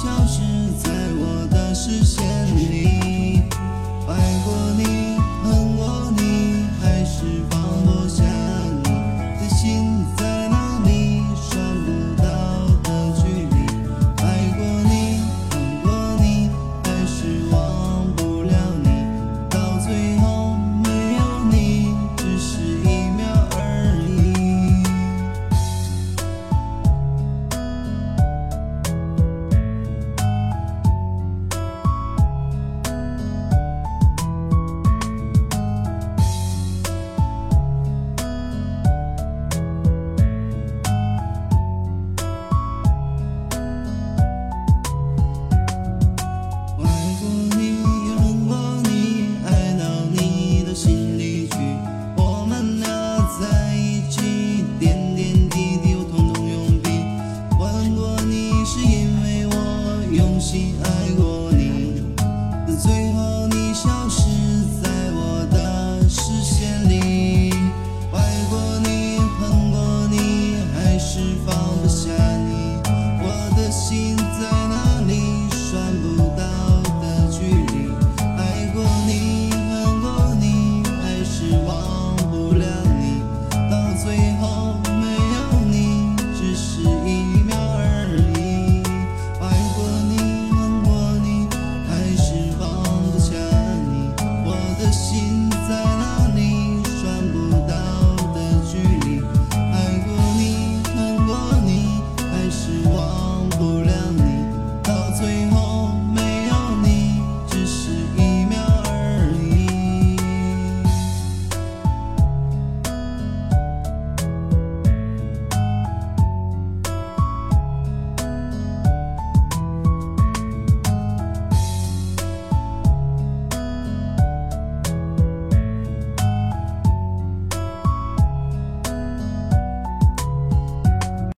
消失